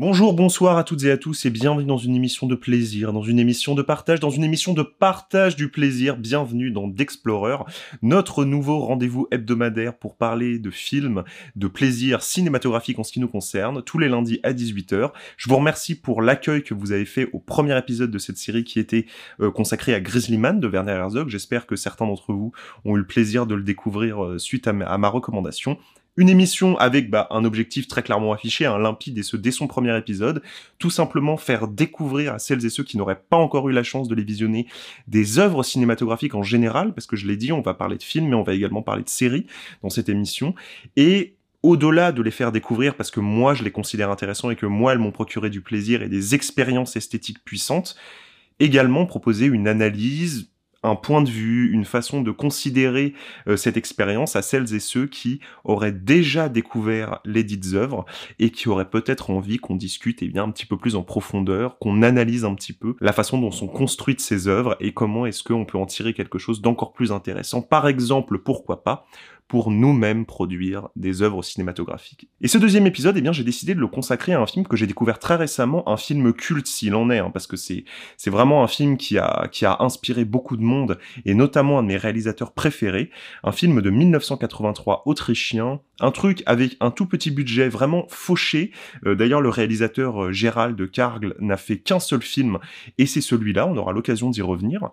Bonjour, bonsoir à toutes et à tous et bienvenue dans une émission de plaisir, dans une émission de partage, dans une émission de partage du plaisir. Bienvenue dans D'Explorer, notre nouveau rendez-vous hebdomadaire pour parler de films, de plaisir cinématographique en ce qui nous concerne, tous les lundis à 18h. Je vous remercie pour l'accueil que vous avez fait au premier épisode de cette série qui était euh, consacré à Grizzly Man de Werner Herzog. J'espère que certains d'entre vous ont eu le plaisir de le découvrir euh, suite à ma recommandation. Une émission avec bah, un objectif très clairement affiché, un limpide, et ce dès son premier épisode, tout simplement faire découvrir à celles et ceux qui n'auraient pas encore eu la chance de les visionner des œuvres cinématographiques en général, parce que je l'ai dit, on va parler de films, mais on va également parler de séries dans cette émission, et au-delà de les faire découvrir parce que moi je les considère intéressants et que moi elles m'ont procuré du plaisir et des expériences esthétiques puissantes, également proposer une analyse, un point de vue, une façon de considérer euh, cette expérience à celles et ceux qui auraient déjà découvert les dites œuvres et qui auraient peut-être envie qu'on discute eh bien un petit peu plus en profondeur, qu'on analyse un petit peu la façon dont sont construites ces œuvres et comment est-ce qu'on peut en tirer quelque chose d'encore plus intéressant. Par exemple, pourquoi pas pour nous-mêmes produire des œuvres cinématographiques. Et ce deuxième épisode, eh bien, j'ai décidé de le consacrer à un film que j'ai découvert très récemment, un film culte s'il en est, hein, parce que c'est c'est vraiment un film qui a qui a inspiré beaucoup de monde et notamment un de mes réalisateurs préférés, un film de 1983 autrichien, un truc avec un tout petit budget vraiment fauché. Euh, d'ailleurs, le réalisateur euh, Gérald Kargl n'a fait qu'un seul film et c'est celui-là. On aura l'occasion d'y revenir.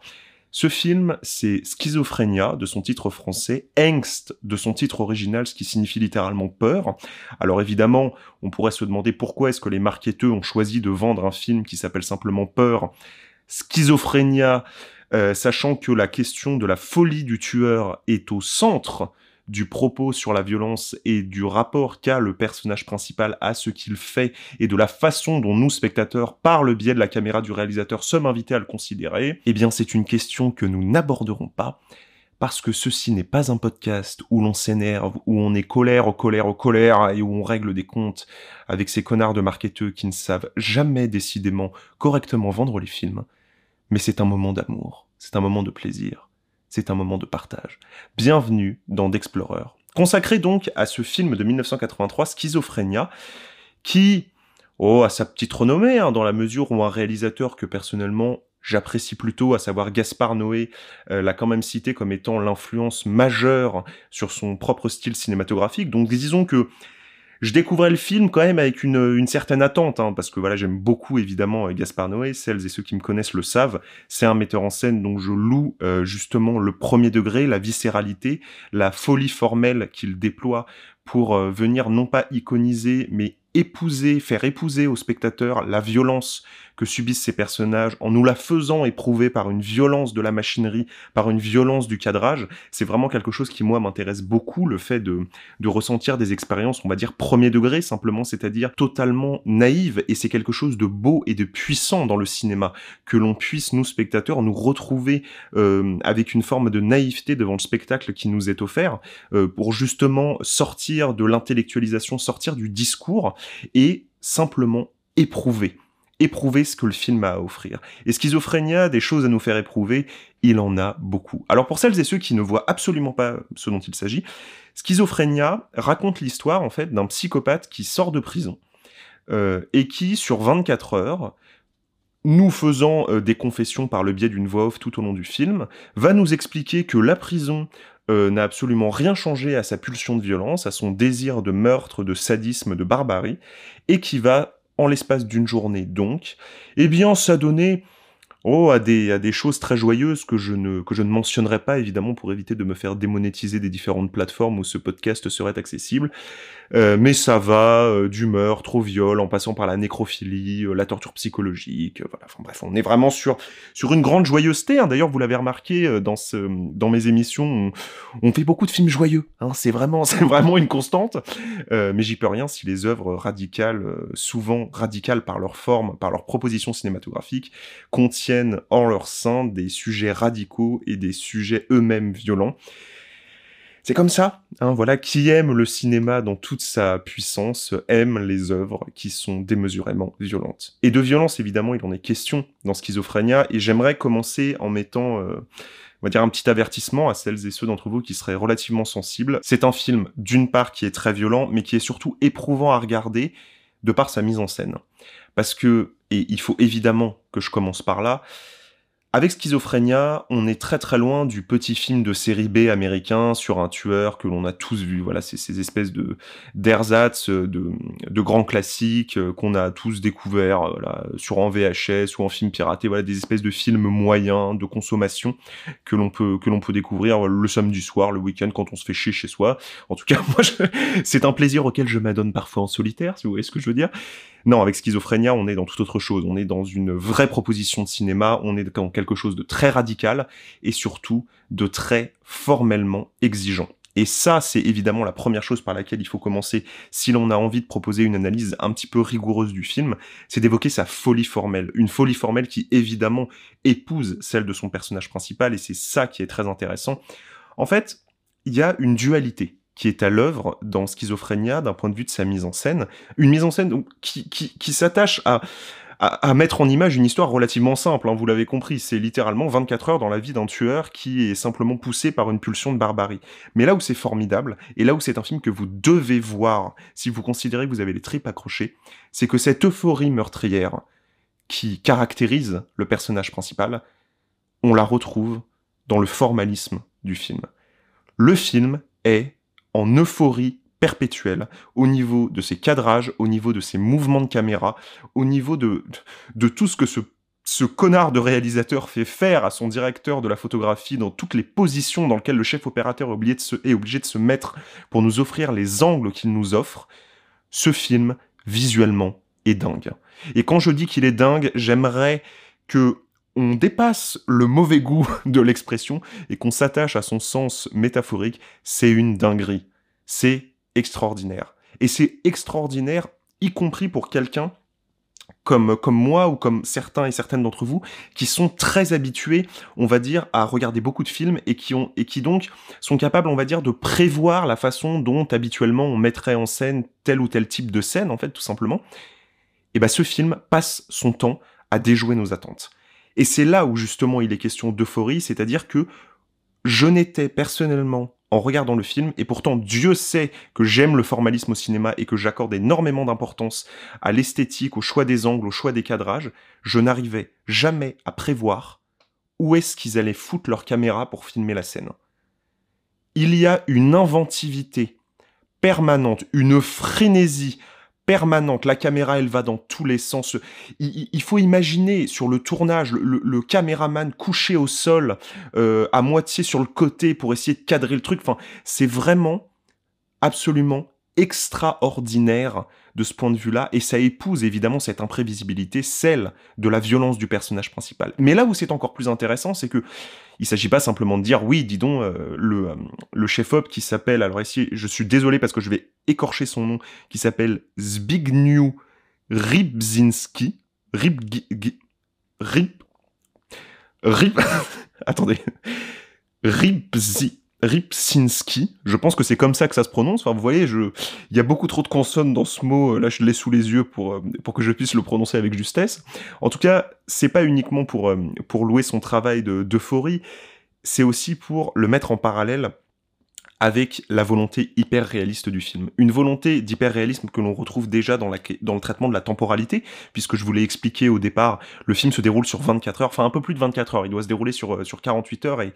Ce film, c'est Schizophrénia de son titre français, Angst de son titre original, ce qui signifie littéralement peur. Alors évidemment, on pourrait se demander pourquoi est-ce que les marketeurs ont choisi de vendre un film qui s'appelle simplement Peur. Schizophrénia, euh, sachant que la question de la folie du tueur est au centre du propos sur la violence et du rapport qu'a le personnage principal à ce qu'il fait et de la façon dont nous, spectateurs, par le biais de la caméra du réalisateur, sommes invités à le considérer, eh bien c'est une question que nous n'aborderons pas parce que ceci n'est pas un podcast où l'on s'énerve, où on est colère, colère, colère et où on règle des comptes avec ces connards de marketeux qui ne savent jamais décidément correctement vendre les films, mais c'est un moment d'amour, c'est un moment de plaisir c'est un moment de partage. Bienvenue dans D'Explorer. Consacré donc à ce film de 1983, Schizophrénia, qui, oh, a sa petite renommée, hein, dans la mesure où un réalisateur que personnellement j'apprécie plutôt, à savoir Gaspard Noé, euh, l'a quand même cité comme étant l'influence majeure sur son propre style cinématographique. Donc disons que je découvrais le film quand même avec une, certaine attente, hein, parce que voilà, j'aime beaucoup évidemment euh, Gaspard Noé, celles et ceux qui me connaissent le savent, c'est un metteur en scène dont je loue euh, justement le premier degré, la viscéralité, la folie formelle qu'il déploie pour euh, venir non pas iconiser, mais épouser, faire épouser au spectateur la violence que subissent ces personnages en nous la faisant éprouver par une violence de la machinerie, par une violence du cadrage, c'est vraiment quelque chose qui moi m'intéresse beaucoup, le fait de, de ressentir des expériences, on va dire premier degré simplement, c'est-à-dire totalement naïves, et c'est quelque chose de beau et de puissant dans le cinéma, que l'on puisse, nous spectateurs, nous retrouver euh, avec une forme de naïveté devant le spectacle qui nous est offert, euh, pour justement sortir de l'intellectualisation, sortir du discours, et simplement éprouver éprouver ce que le film a à offrir. Et Schizophrénia, des choses à nous faire éprouver, il en a beaucoup. Alors pour celles et ceux qui ne voient absolument pas ce dont il s'agit, Schizophrénia raconte l'histoire en fait d'un psychopathe qui sort de prison euh, et qui, sur 24 heures, nous faisant euh, des confessions par le biais d'une voix off tout au long du film, va nous expliquer que la prison euh, n'a absolument rien changé à sa pulsion de violence, à son désir de meurtre, de sadisme, de barbarie, et qui va en l'espace d'une journée donc, eh bien s'adonner oh, à, des, choses très joyeuses que je, ne, que je ne mentionnerai pas évidemment pour éviter de me faire démonétiser des différentes plateformes où ce podcast serait accessible. Euh, mais ça va euh, du meurtre au viol, en passant par la nécrophilie, euh, la torture psychologique, voilà. Enfin bref, on est vraiment sur sur une grande joyeuseté. D'ailleurs, vous l'avez remarqué dans ce dans mes émissions, on, fait beaucoup de films joyeux. Hein. C'est vraiment c'est vraiment une constante. mais j'y peux rien si les œuvres radicales, souvent radicales par leur forme, par leur proposition cinématographique, contiennent en leur sein des sujets radicaux et des sujets eux-mêmes violents. C'est comme ça, hein, voilà, qui aime le cinéma dans toute sa puissance aime les œuvres qui sont démesurément violentes. Et de violence, évidemment, il en est question dans Schizophrénia, et j'aimerais commencer en mettant, euh, on va dire, un petit avertissement à celles et ceux d'entre vous qui seraient relativement sensibles. C'est un film, d'une part, qui est très violent, mais qui est surtout éprouvant à regarder, de par sa mise en scène. Parce que, et il faut évidemment que je commence par là, avec Schizophrénia, on est très très loin du petit film de série B américain sur un tueur que l'on a tous vu. Voilà, c'est ces espèces de d'ersatz, de, de grands classiques euh, qu'on a tous découverts euh, voilà, sur en VHS ou en film piraté. Voilà, des espèces de films moyens de consommation que l'on peut que l'on peut découvrir le samedi soir, le week-end quand on se fait chier chez soi. En tout cas, moi, c'est un plaisir auquel je m'adonne parfois en solitaire, si vous voyez ce que je veux dire. Non, avec Schizophrénia, on est dans toute autre chose. On est dans une vraie proposition de cinéma, on est dans quelque chose de très radical et surtout de très formellement exigeant. Et ça, c'est évidemment la première chose par laquelle il faut commencer si l'on a envie de proposer une analyse un petit peu rigoureuse du film, c'est d'évoquer sa folie formelle. Une folie formelle qui évidemment épouse celle de son personnage principal et c'est ça qui est très intéressant. En fait, il y a une dualité qui est à l'œuvre dans Schizophrénia d'un point de vue de sa mise en scène. Une mise en scène qui, qui s'attache à, à, mettre en image une histoire relativement simple, hein, vous l'avez compris, c'est littéralement 24 heures dans la vie d'un tueur qui est simplement poussé par une pulsion de barbarie. Mais là où c'est formidable, et là où c'est un film que vous devez voir si vous considérez que vous avez les tripes accrochées, c'est que cette euphorie meurtrière qui caractérise le personnage principal, on la retrouve dans le formalisme du film. Le film est en euphorie perpétuelle au niveau de ses cadrages, au niveau de ses mouvements de caméra, au niveau de, de tout ce que ce, ce connard de réalisateur fait faire à son directeur de la photographie dans toutes les positions dans lesquelles le chef opérateur est obligé de se, est obligé de se mettre pour nous offrir les angles qu'il nous offre, ce film, visuellement, est dingue. Et quand je dis qu'il est dingue, j'aimerais que on dépasse le mauvais goût de l'expression et qu'on s'attache à son sens métaphorique, c'est une dinguerie. C'est extraordinaire. Et c'est extraordinaire, y compris pour quelqu'un comme, comme moi ou comme certains et certaines d'entre vous qui sont très habitués, on va dire, à regarder beaucoup de films et qui ont et qui donc sont capables, on va dire, de prévoir la façon dont habituellement on mettrait en scène tel ou tel type de scène, en fait, tout simplement. Et ben, ce film passe son temps à déjouer nos attentes. Et c'est là où justement il est question d'euphorie, c'est-à-dire que je n'étais personnellement en regardant le film, et pourtant Dieu sait que j'aime le formalisme au cinéma et que j'accorde énormément d'importance à l'esthétique, au choix des angles, au choix des cadrages, je n'arrivais jamais à prévoir où est-ce qu'ils allaient foutre leur caméra pour filmer la scène. Il y a une inventivité permanente, une frénésie permanente. La caméra, elle va dans tous les sens. Il, faut imaginer sur le tournage le, caméraman couché au sol, euh, à moitié sur le côté pour essayer de cadrer le truc. Enfin, c'est vraiment absolument extraordinaire de ce point de vue-là, et ça épouse évidemment cette imprévisibilité, celle de la violence du personnage principal. Mais là où c'est encore plus intéressant, c'est que il s'agit pas simplement de dire oui, dis donc, euh, le, euh, le chef-op qui s'appelle, alors ici, je suis désolé parce que je vais écorcher son nom, qui s'appelle Zbigniew Rybzinski, Rib... Rib... Rib... Attendez. Rybzi... Ripsinski, je pense que c'est comme ça que ça se prononce. Enfin, vous voyez, je... il y a beaucoup trop de consonnes dans ce mot. Là, je l'ai sous les yeux pour, euh, pour que je puisse le prononcer avec justesse. En tout cas, c'est pas uniquement pour, euh, pour louer son travail d'euphorie, c'est aussi pour le mettre en parallèle avec la volonté hyper réaliste du film. Une volonté d'hyper réalisme que l'on retrouve déjà dans, le traitement de la temporalité, puisque je vous l'ai expliqué au départ, le film se déroule sur 24 heures, enfin un peu plus de 24 heures, il doit se dérouler sur, euh, sur 48 heures, et,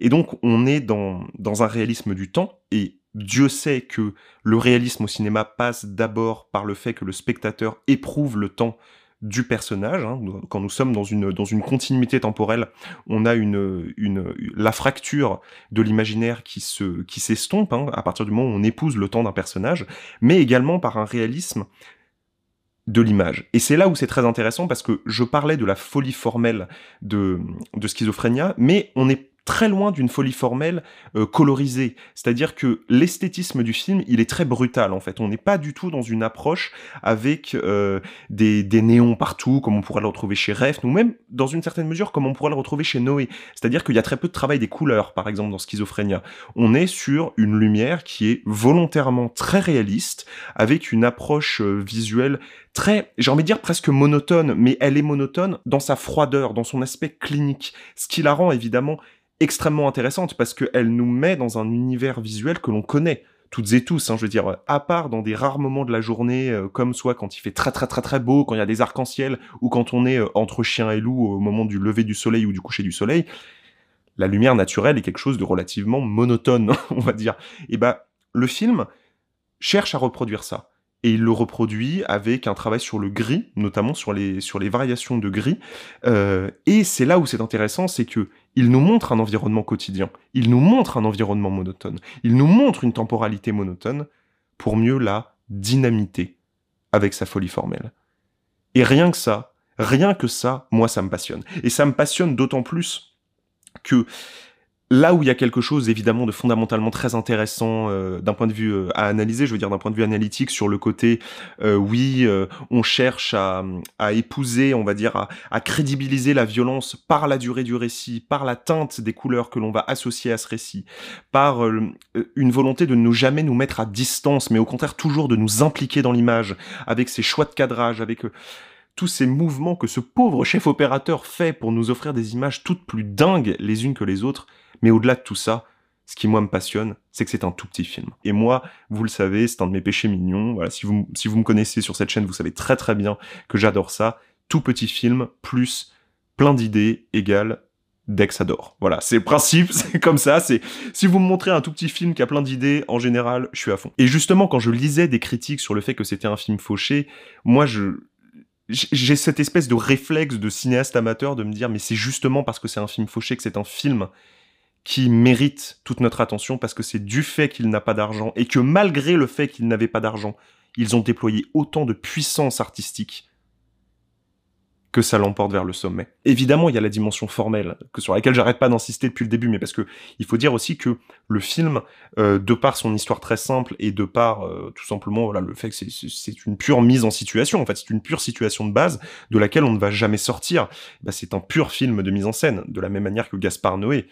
et donc on est dans, dans un réalisme du temps, et Dieu sait que le réalisme au cinéma passe d'abord par le fait que le spectateur éprouve le temps du personnage. Hein. Quand nous sommes dans une, dans une continuité temporelle, on a une, une, la fracture de l'imaginaire qui se, qui s'estompe hein, à partir du moment où on épouse le temps d'un personnage, mais également par un réalisme de l'image. Et c'est là où c'est très intéressant parce que je parlais de la folie formelle de, de schizophrénia, mais on est très loin d'une folie formelle euh, colorisée. C'est-à-dire que l'esthétisme du film, il est très brutal en fait. On n'est pas du tout dans une approche avec euh, des, néons partout, comme on pourrait le retrouver chez Refn, ou même dans une certaine mesure comme on pourrait le retrouver chez Noé. C'est-à-dire qu'il y a très peu de travail des couleurs, par exemple, dans Schizophrénia. On est sur une lumière qui est volontairement très réaliste, avec une approche euh, visuelle très, j'ai envie de dire presque monotone, mais elle est monotone dans sa froideur, dans son aspect clinique, ce qui la rend évidemment extrêmement intéressante parce qu'elle nous met dans un univers visuel que l'on connaît toutes et tous, hein, je veux dire, à part dans des rares moments de la journée, euh, comme soit quand il fait très très très très beau, quand il y a des arcs-en-ciel, ou quand on est euh, entre chien et loup au moment du lever du soleil ou du coucher du soleil, la lumière naturelle est quelque chose de relativement monotone, on va dire. Et bah, le film cherche à reproduire ça. Et il le reproduit avec un travail sur le gris, notamment sur les, variations de gris. Euh, et c'est là où c'est intéressant, c'est que il nous montre un environnement quotidien, il nous montre un environnement monotone, il nous montre une temporalité monotone pour mieux la dynamiter avec sa folie formelle. Et rien que ça, rien que ça, moi ça me passionne. Et ça me passionne d'autant plus que Là où il y a quelque chose évidemment de fondamentalement très intéressant euh, d'un point de vue euh, à analyser, je veux dire d'un point de vue analytique sur le côté, euh, oui, on cherche à, épouser, on va dire, à, à, crédibiliser la violence par la durée du récit, par la teinte des couleurs que l'on va associer à ce récit, par une volonté de ne jamais nous mettre à distance, mais au contraire toujours de nous impliquer dans l'image, avec ses choix de cadrage, avec tous ces mouvements que ce pauvre chef opérateur fait pour nous offrir des images toutes plus dingues les unes que les autres, mais au-delà de tout ça, ce qui moi me passionne, c'est que c'est un tout petit film. Et moi, vous le savez, c'est un de mes péchés mignons. Voilà, si vous, si vous me connaissez sur cette chaîne, vous savez très très bien que j'adore ça. Tout petit film plus plein d'idées égale Dex adore. Voilà, c'est le principe, c'est comme ça. C'est si vous me montrez un tout petit film qui a plein d'idées, en général, je suis à fond. Et justement, quand je lisais des critiques sur le fait que c'était un film fauché, moi, je j'ai cette espèce de réflexe de cinéaste amateur de me dire mais c'est justement parce que c'est un film fauché que c'est un film qui mérite toute notre attention parce que c'est du fait qu'il n'a pas d'argent et que malgré le fait qu'il n'avait pas d'argent, ils ont déployé autant de puissance artistique que ça l'emporte vers le sommet. Évidemment, il y a la dimension formelle, que sur laquelle j'arrête pas d'insister depuis le début, mais parce que il faut dire aussi que le film, euh, de par son histoire très simple et de par euh, tout simplement voilà le fait que c'est une pure mise en situation, en fait, c'est une pure situation de base de laquelle on ne va jamais sortir. Bah, c'est un pur film de mise en scène, de la même manière que Gaspard Noé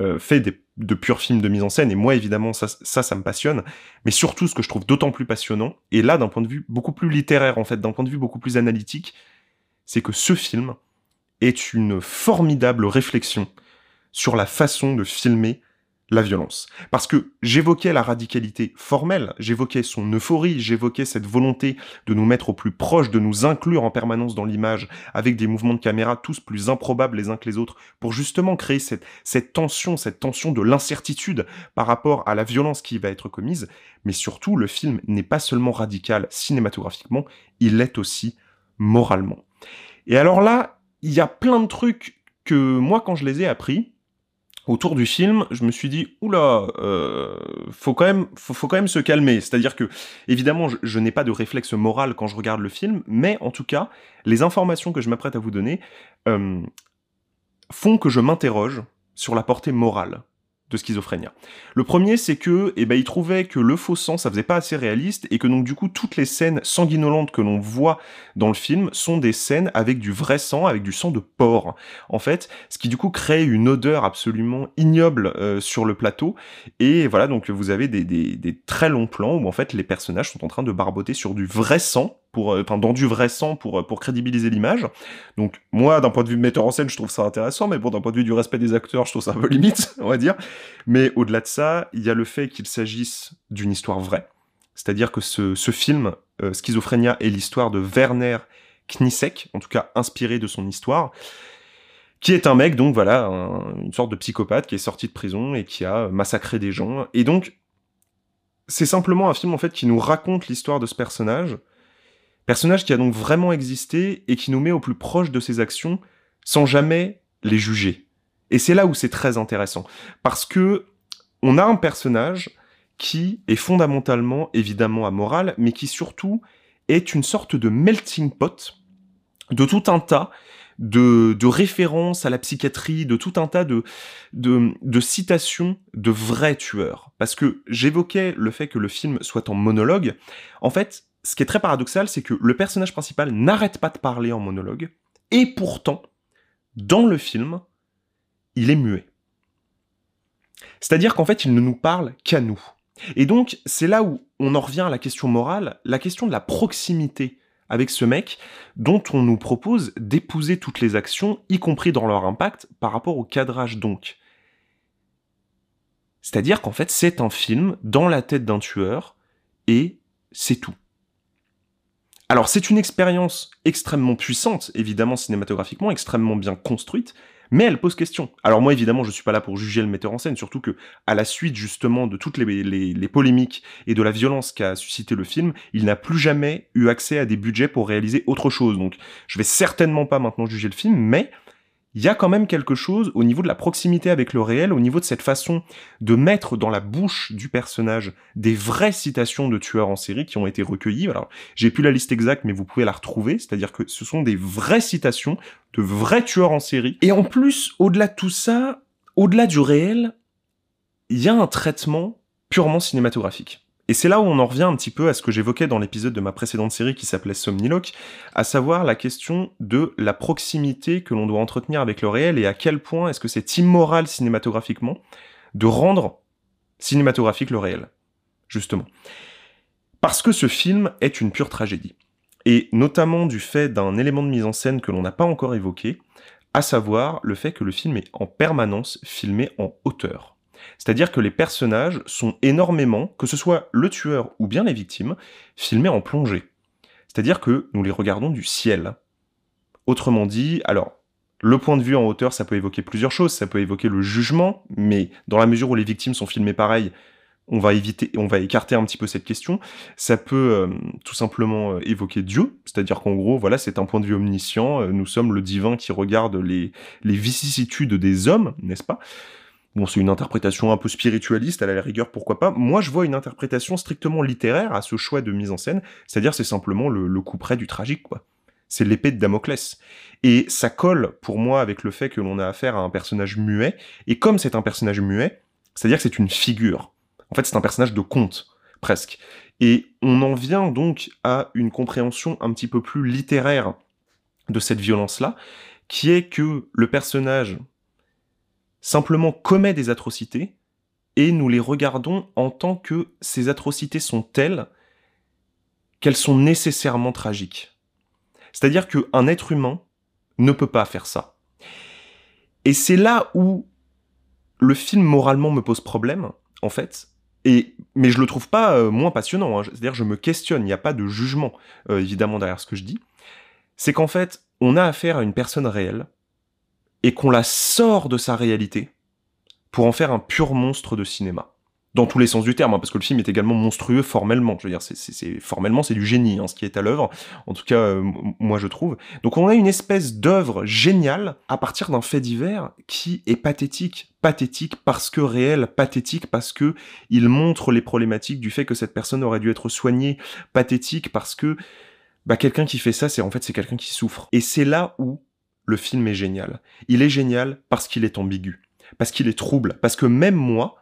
euh, fait des, de purs films de mise en scène. Et moi, évidemment, ça, ça, ça me passionne. Mais surtout, ce que je trouve d'autant plus passionnant, et là, d'un point de vue beaucoup plus littéraire, en fait, d'un point de vue beaucoup plus analytique, c'est que ce film est une formidable réflexion sur la façon de filmer la violence. Parce que j'évoquais la radicalité formelle, j'évoquais son euphorie, j'évoquais cette volonté de nous mettre au plus proche, de nous inclure en permanence dans l'image, avec des mouvements de caméra tous plus improbables les uns que les autres, pour justement créer cette, tension, cette tension de l'incertitude par rapport à la violence qui va être commise. Mais surtout, le film n'est pas seulement radical cinématographiquement, il l'est aussi moralement. Et alors là, il y a plein de trucs que moi, quand je les ai appris, autour du film, je me suis dit oula, euh, faut quand même, faut, se calmer. C'est-à-dire que évidemment, je, n'ai pas de réflexe moral quand je regarde le film, mais en tout cas, les informations que je m'apprête à vous donner euh, font que je m'interroge sur la portée morale de Schizophrénia. Le premier, c'est que, eh ben, il trouvait que le faux sang, ça faisait pas assez réaliste, et que donc du coup, toutes les scènes sanguinolentes que l'on voit dans le film sont des scènes avec du vrai sang, avec du sang de porc, en fait, ce qui du coup crée une odeur absolument ignoble euh, sur le plateau, et voilà, donc vous avez des très longs plans où en fait les personnages sont en train de barboter sur du vrai sang, pour, euh, enfin, dans du vrai sang pour, euh, pour crédibiliser l'image. Donc, moi, d'un point de vue metteur en scène, je trouve ça intéressant, mais bon, d'un point de vue du respect des acteurs, je trouve ça un peu limite, on va dire. Mais au-delà de ça, il y a le fait qu'il s'agisse d'une histoire vraie. C'est-à-dire que ce, film, euh, Schizophrénia, est l'histoire de Werner Knisek, en tout cas inspiré de son histoire, qui est un mec, donc voilà, une sorte de psychopathe qui est sorti de prison et qui a massacré des gens. Et donc, c'est simplement un film en fait qui nous raconte l'histoire de ce personnage, Personnage qui a donc vraiment existé et qui nous met au plus proche de ses actions sans jamais les juger. Et c'est là où c'est très intéressant. Parce que on a un personnage qui est fondamentalement évidemment amoral, mais qui surtout est une sorte de melting pot de tout un tas de, références à la psychiatrie, de tout un tas de citations de vrais tueurs. Parce que j'évoquais le fait que le film soit en monologue. En fait, ce qui est très paradoxal, c'est que le personnage principal n'arrête pas de parler en monologue, et pourtant, dans le film, il est muet. C'est-à-dire qu'en fait, il ne nous parle qu'à nous. Et donc, c'est là où on en revient à la question morale, la question de la proximité avec ce mec dont on nous propose d'épouser toutes les actions, y compris dans leur impact, par rapport au cadrage donc. C'est-à-dire qu'en fait, c'est un film dans la tête d'un tueur, et c'est tout. Alors c'est une expérience extrêmement puissante, évidemment cinématographiquement, extrêmement bien construite, mais elle pose question. Alors moi évidemment je suis pas là pour juger le metteur en scène, surtout que à la suite justement de toutes les, les polémiques et de la violence qu'a suscité le film, il n'a plus jamais eu accès à des budgets pour réaliser autre chose. Donc je vais certainement pas maintenant juger le film, mais il y a quand même quelque chose au niveau de la proximité avec le réel, au niveau de cette façon de mettre dans la bouche du personnage des vraies citations de tueurs en série qui ont été recueillies. Alors, j'ai plus la liste exacte, mais vous pouvez la retrouver. C'est-à-dire que ce sont des vraies citations de vrais tueurs en série. Et en plus, au-delà de tout ça, au-delà du réel, il y a un traitement purement cinématographique. Et c'est là où on en revient un petit peu à ce que j'évoquais dans l'épisode de ma précédente série qui s'appelait Somniloque, à savoir la question de la proximité que l'on doit entretenir avec le réel et à quel point est-ce que c'est immoral cinématographiquement de rendre cinématographique le réel, justement. Parce que ce film est une pure tragédie. Et notamment du fait d'un élément de mise en scène que l'on n'a pas encore évoqué, à savoir le fait que le film est en permanence filmé en hauteur. C'est-à-dire que les personnages sont énormément, que ce soit le tueur ou bien les victimes, filmés en plongée. C'est-à-dire que nous les regardons du ciel. Autrement dit, alors, le point de vue en hauteur, ça peut évoquer plusieurs choses. Ça peut évoquer le jugement, mais dans la mesure où les victimes sont filmées pareil, on va éviter, on va écarter un petit peu cette question. Ça peut euh, tout simplement euh, évoquer Dieu, c'est-à-dire qu'en gros, voilà, c'est un point de vue omniscient. Euh, nous sommes le divin qui regarde les, les vicissitudes des hommes, n'est-ce pas? Bon, c'est une interprétation un peu spiritualiste, à la rigueur, pourquoi pas. Moi, je vois une interprétation strictement littéraire à ce choix de mise en scène, c'est-à-dire c'est simplement le, coup près du tragique, quoi. C'est l'épée de Damoclès. Et ça colle, pour moi, avec le fait que l'on a affaire à un personnage muet, et comme c'est un personnage muet, c'est-à-dire que c'est une figure. En fait, c'est un personnage de conte, presque. Et on en vient donc à une compréhension un petit peu plus littéraire de cette violence-là, qui est que le personnage simplement commet des atrocités, et nous les regardons en tant que ces atrocités sont telles qu'elles sont nécessairement tragiques. C'est-à-dire qu'un être humain ne peut pas faire ça. Et c'est là où le film moralement me pose problème, en fait, et, mais je le trouve pas euh, moins passionnant. Hein. C'est-à-dire, je me questionne, il n'y a pas de jugement, euh, évidemment, derrière ce que je dis. C'est qu'en fait, on a affaire à une personne réelle et qu'on la sort de sa réalité pour en faire un pur monstre de cinéma. Dans tous les sens du terme, hein, parce que le film est également monstrueux formellement. Je veux dire, c'est, formellement, c'est du génie, hein, ce qui est à l'œuvre. En tout cas, euh, moi, je trouve. Donc, on a une espèce d'œuvre géniale à partir d'un fait divers qui est pathétique. Pathétique parce que réel, pathétique parce que il montre les problématiques du fait que cette personne aurait dû être soignée, pathétique parce que bah, quelqu'un qui fait ça, c'est en fait c'est quelqu'un qui souffre. Et c'est là où le film est génial. Il est génial parce qu'il est ambigu, parce qu'il est trouble, parce que même moi,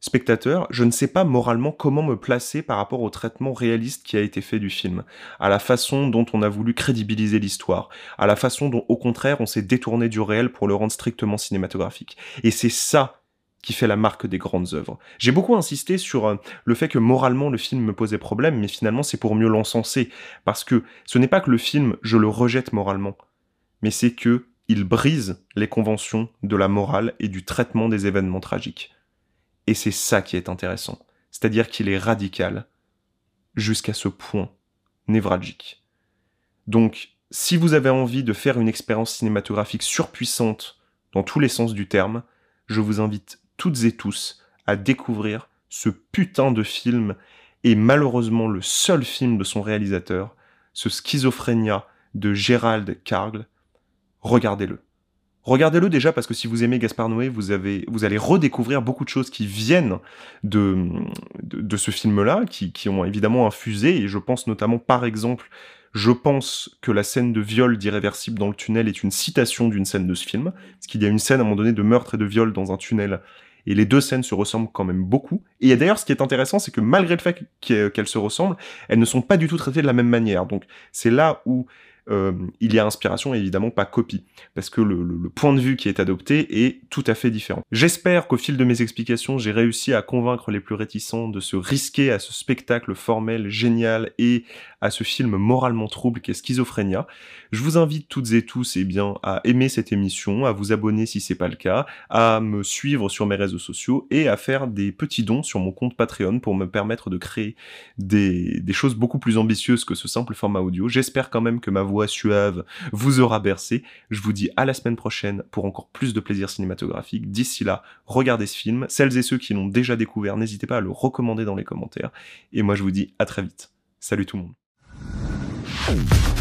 spectateur, je ne sais pas moralement comment me placer par rapport au traitement réaliste qui a été fait du film, à la façon dont on a voulu crédibiliser l'histoire, à la façon dont au contraire on s'est détourné du réel pour le rendre strictement cinématographique. Et c'est ça qui fait la marque des grandes œuvres. J'ai beaucoup insisté sur euh, le fait que moralement le film me posait problème, mais finalement c'est pour mieux l'encenser, parce que ce n'est pas que le film je le rejette moralement, mais c'est que il brise les conventions de la morale et du traitement des événements tragiques. Et c'est ça qui est intéressant, c'est-à-dire qu'il est radical jusqu'à ce point névralgique. Donc, si vous avez envie de faire une expérience cinématographique surpuissante dans tous les sens du terme, je vous invite toutes et tous à découvrir ce putain de film et malheureusement le seul film de son réalisateur, ce Schizophrénia de Gérald Cargle, regardez-le. Regardez-le déjà parce que si vous aimez Gaspard Noé, vous, avez, vous allez redécouvrir beaucoup de choses qui viennent de, de, ce film-là, qui, qui, ont évidemment infusé, et je pense notamment par exemple, je pense que la scène de viol d'irréversible dans le tunnel est une citation d'une scène de ce film, parce qu'il y a une scène à un moment donné de meurtre et de viol dans un tunnel, et les deux scènes se ressemblent quand même beaucoup. Et d'ailleurs, ce qui est intéressant, c'est que malgré le fait qu'elles se ressemblent, elles ne sont pas du tout traitées de la même manière. Donc c'est là où euh, il y a inspiration et évidemment pas copie, parce que le, point de vue qui est adopté est tout à fait différent. J'espère qu'au fil de mes explications, j'ai réussi à convaincre les plus réticents de se risquer à ce spectacle formel génial et à ce film moralement trouble qu'est Schizophrénia. Je vous invite toutes et tous eh bien, à aimer cette émission, à vous abonner si c'est pas le cas, à me suivre sur mes réseaux sociaux et à faire des petits dons sur mon compte Patreon pour me permettre de créer des, des choses beaucoup plus ambitieuses que ce simple format audio. J'espère quand même que ma voix suave vous aura bercé. Je vous dis à la semaine prochaine pour encore plus de plaisir cinématographique. D'ici là, regardez ce film. Celles et ceux qui l'ont déjà découvert, n'hésitez pas à le recommander dans les commentaires. Et moi je vous dis à très vite. Salut tout le monde. Thank you.